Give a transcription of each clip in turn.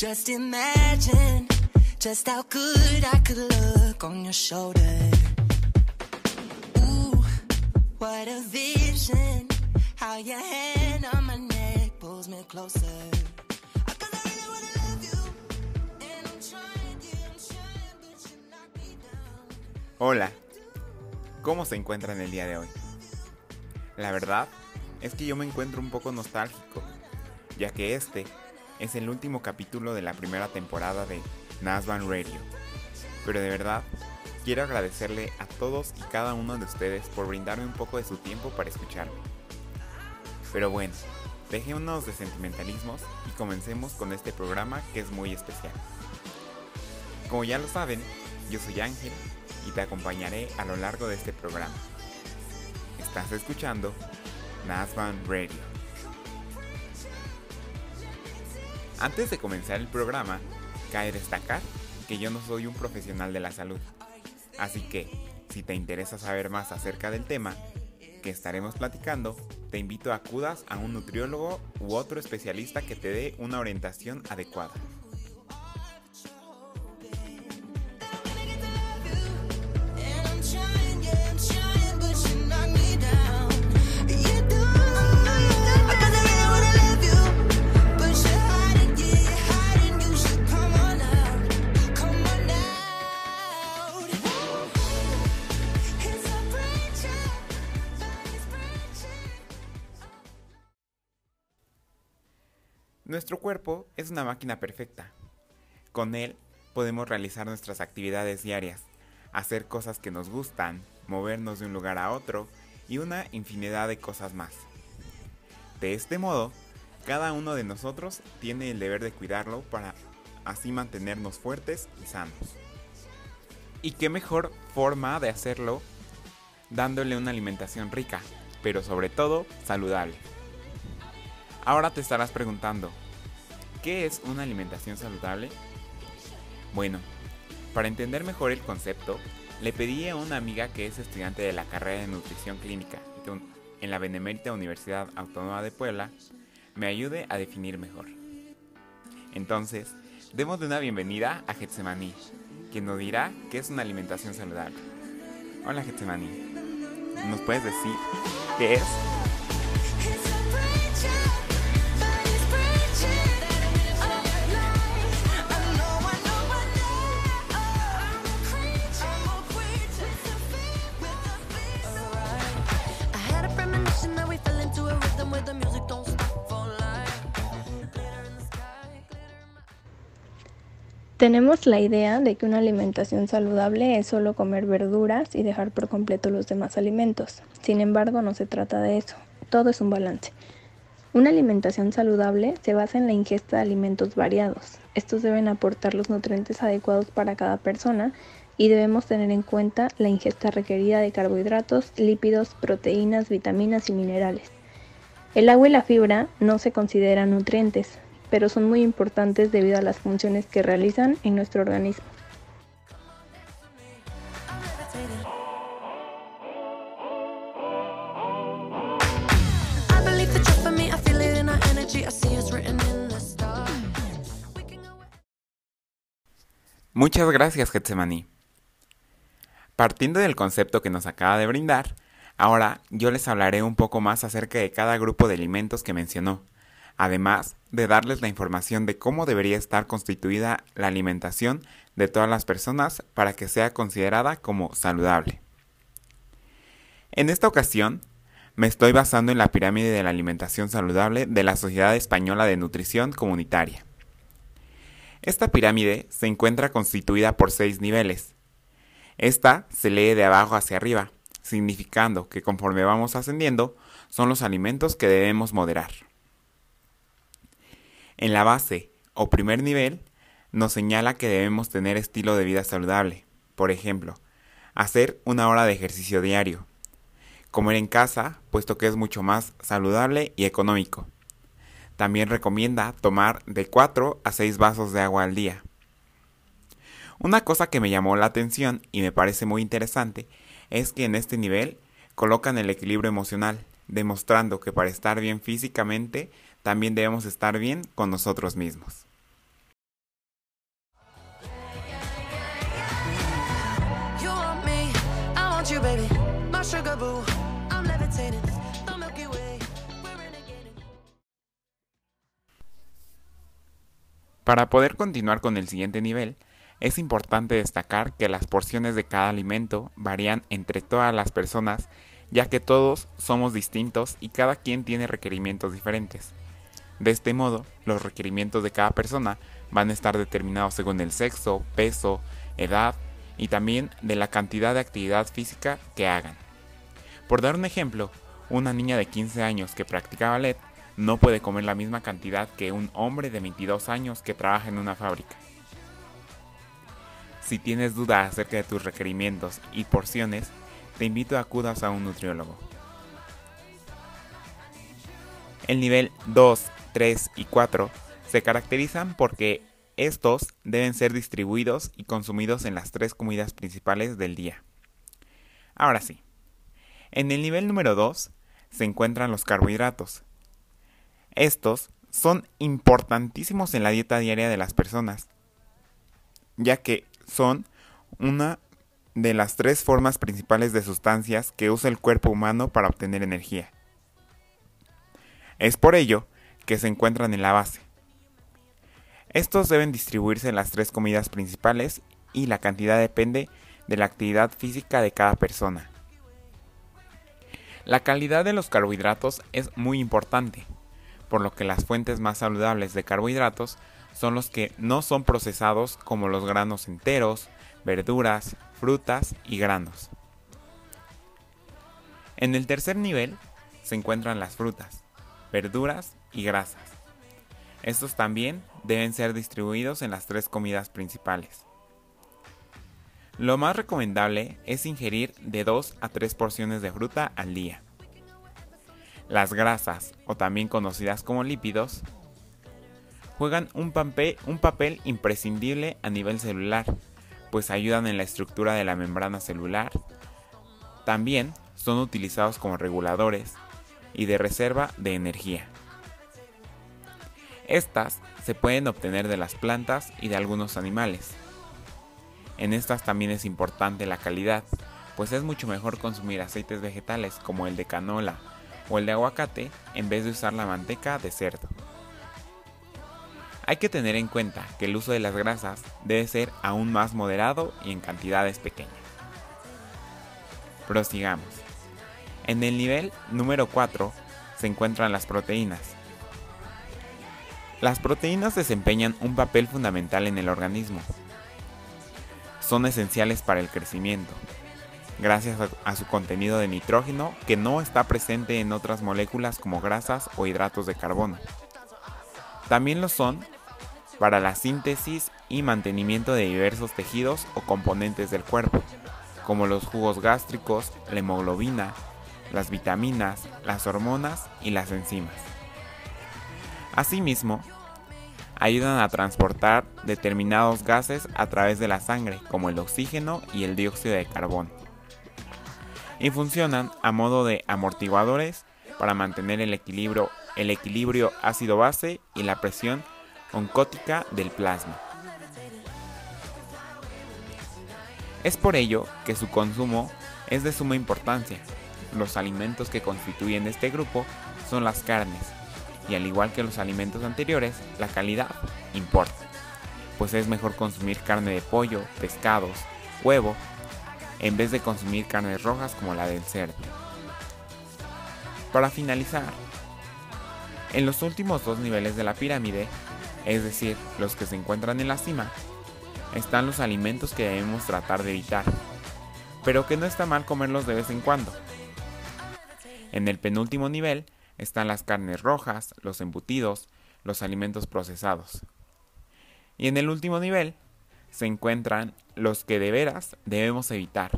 Just imagine just how good I could look on your shoulder. Ooh, what a vision. How your hand on my neck pulls me closer. Hola, ¿cómo se encuentran el día de hoy? La verdad es que yo me encuentro un poco nostálgico, ya que este es el último capítulo de la primera temporada de Nasban Radio. Pero de verdad, quiero agradecerle a todos y cada uno de ustedes por brindarme un poco de su tiempo para escucharme. Pero bueno, dejémonos de sentimentalismos y comencemos con este programa que es muy especial. Como ya lo saben, yo soy Ángel y te acompañaré a lo largo de este programa. Estás escuchando Nasban Radio. Antes de comenzar el programa, cabe destacar que yo no soy un profesional de la salud. Así que, si te interesa saber más acerca del tema que estaremos platicando, te invito a acudas a un nutriólogo u otro especialista que te dé una orientación adecuada. Nuestro cuerpo es una máquina perfecta. Con él podemos realizar nuestras actividades diarias, hacer cosas que nos gustan, movernos de un lugar a otro y una infinidad de cosas más. De este modo, cada uno de nosotros tiene el deber de cuidarlo para así mantenernos fuertes y sanos. ¿Y qué mejor forma de hacerlo dándole una alimentación rica, pero sobre todo saludable? Ahora te estarás preguntando, ¿qué es una alimentación saludable? Bueno, para entender mejor el concepto, le pedí a una amiga que es estudiante de la carrera de nutrición clínica en la Benemérita Universidad Autónoma de Puebla, me ayude a definir mejor. Entonces, demos de una bienvenida a Getsemaní, quien nos dirá qué es una alimentación saludable. Hola Getsemaní, ¿nos puedes decir qué es? Tenemos la idea de que una alimentación saludable es solo comer verduras y dejar por completo los demás alimentos. Sin embargo, no se trata de eso. Todo es un balance. Una alimentación saludable se basa en la ingesta de alimentos variados. Estos deben aportar los nutrientes adecuados para cada persona y debemos tener en cuenta la ingesta requerida de carbohidratos, lípidos, proteínas, vitaminas y minerales. El agua y la fibra no se consideran nutrientes, pero son muy importantes debido a las funciones que realizan en nuestro organismo. Muchas gracias, Getsemaní. Partiendo del concepto que nos acaba de brindar, ahora yo les hablaré un poco más acerca de cada grupo de alimentos que mencionó, además de darles la información de cómo debería estar constituida la alimentación de todas las personas para que sea considerada como saludable. En esta ocasión, me estoy basando en la pirámide de la alimentación saludable de la Sociedad Española de Nutrición Comunitaria. Esta pirámide se encuentra constituida por seis niveles. Esta se lee de abajo hacia arriba, significando que conforme vamos ascendiendo, son los alimentos que debemos moderar. En la base o primer nivel nos señala que debemos tener estilo de vida saludable. Por ejemplo, hacer una hora de ejercicio diario. Comer en casa, puesto que es mucho más saludable y económico. También recomienda tomar de 4 a 6 vasos de agua al día. Una cosa que me llamó la atención y me parece muy interesante es que en este nivel colocan el equilibrio emocional, demostrando que para estar bien físicamente también debemos estar bien con nosotros mismos. Para poder continuar con el siguiente nivel, es importante destacar que las porciones de cada alimento varían entre todas las personas, ya que todos somos distintos y cada quien tiene requerimientos diferentes. De este modo, los requerimientos de cada persona van a estar determinados según el sexo, peso, edad y también de la cantidad de actividad física que hagan. Por dar un ejemplo, una niña de 15 años que practica ballet no puede comer la misma cantidad que un hombre de 22 años que trabaja en una fábrica. Si tienes dudas acerca de tus requerimientos y porciones, te invito a acudas a un nutriólogo. El nivel 2, 3 y 4 se caracterizan porque estos deben ser distribuidos y consumidos en las tres comidas principales del día. Ahora sí, en el nivel número 2 se encuentran los carbohidratos. Estos son importantísimos en la dieta diaria de las personas, ya que son una de las tres formas principales de sustancias que usa el cuerpo humano para obtener energía. Es por ello que se encuentran en la base. Estos deben distribuirse en las tres comidas principales y la cantidad depende de la actividad física de cada persona. La calidad de los carbohidratos es muy importante, por lo que las fuentes más saludables de carbohidratos son los que no son procesados como los granos enteros, verduras, frutas y granos. En el tercer nivel se encuentran las frutas, verduras y grasas. Estos también deben ser distribuidos en las tres comidas principales. Lo más recomendable es ingerir de 2 a 3 porciones de fruta al día. Las grasas, o también conocidas como lípidos, juegan un, papel imprescindible a nivel celular, pues ayudan en la estructura de la membrana celular. También son utilizados como reguladores y de reserva de energía. Estas se pueden obtener de las plantas y de algunos animales. En estas también es importante la calidad, pues es mucho mejor consumir aceites vegetales como el de canola o el de aguacate en vez de usar la manteca de cerdo. Hay que tener en cuenta que el uso de las grasas debe ser aún más moderado y en cantidades pequeñas. Prosigamos. En el nivel número 4 se encuentran las proteínas. Las proteínas desempeñan un papel fundamental en el organismo. Son esenciales para el crecimiento, gracias a, su contenido de nitrógeno que no está presente en otras moléculas como grasas o hidratos de carbono. También lo son para la síntesis y mantenimiento de diversos tejidos o componentes del cuerpo, como los jugos gástricos, la hemoglobina, las vitaminas, las hormonas y las enzimas. Asimismo, ayudan a transportar determinados gases a través de la sangre, como el oxígeno y el dióxido de carbono. Y funcionan a modo de amortiguadores para mantener el equilibrio, el equilibrio ácido-base y la presión oncótica del plasma. Es por ello que su consumo es de suma importancia. Los alimentos que constituyen este grupo son las carnes, y al igual que los alimentos anteriores, la calidad importa, pues es mejor consumir carne de pollo, pescados, huevo, en vez de consumir carnes rojas como la del cerdo. Para finalizar, en los últimos dos niveles de la pirámide, es decir, los que se encuentran en la cima, están los alimentos que debemos tratar de evitar, pero que no está mal comerlos de vez en cuando. En el penúltimo nivel están las carnes rojas, los embutidos, los alimentos procesados. Y en el último nivel se encuentran los que de veras debemos evitar.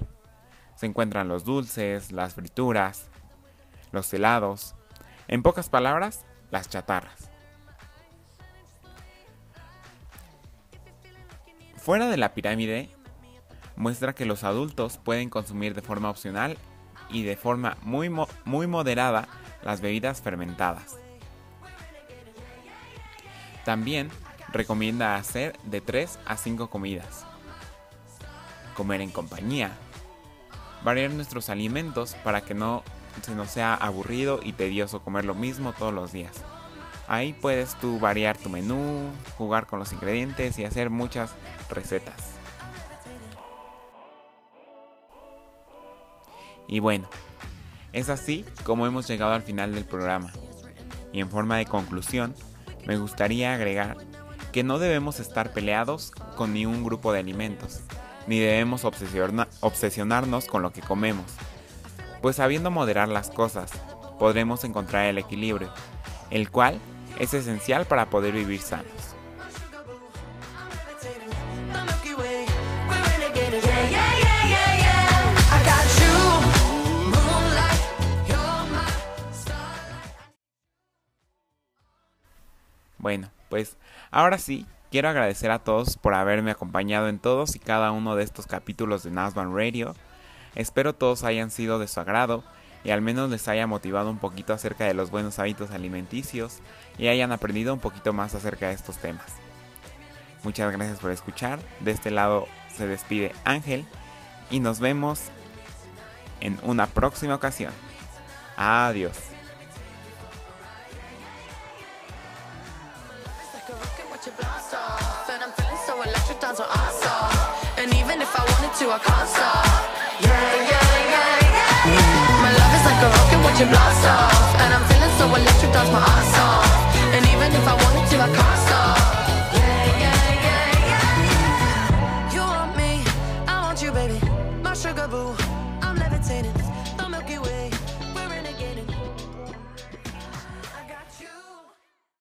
Se encuentran los dulces, las frituras, los helados, en pocas palabras, las chatarras. Fuera de la pirámide, muestra que los adultos pueden consumir de forma opcional y de forma muy, muy moderada las bebidas fermentadas. También recomienda hacer de 3 a 5 comidas. Comer en compañía. variar nuestros alimentos para que no se nos sea aburrido y tedioso comer lo mismo todos los días. Ahí puedes tú variar tu menú, jugar con los ingredientes y hacer muchas recetas. Y bueno, es así como hemos llegado al final del programa. Y en forma de conclusión, me gustaría agregar que no debemos estar peleados con ni un grupo de alimentos, ni debemos obsesiona- obsesionarnos con lo que comemos, pues sabiendo moderar las cosas, podremos encontrar el equilibrio, el cual es esencial para poder vivir sanos. Bueno, pues ahora sí, quiero agradecer a todos por haberme acompañado en todos y cada uno de estos capítulos de Nasban Radio. Espero todos hayan sido de su agrado y al menos les haya motivado un poquito acerca de los buenos hábitos alimenticios y hayan aprendido un poquito más acerca de estos temas. Muchas gracias por escuchar. De este lado se despide Ángel y nos vemos en una próxima ocasión. Adiós. Your blast off. And I'm feeling so electric, dance my ass off.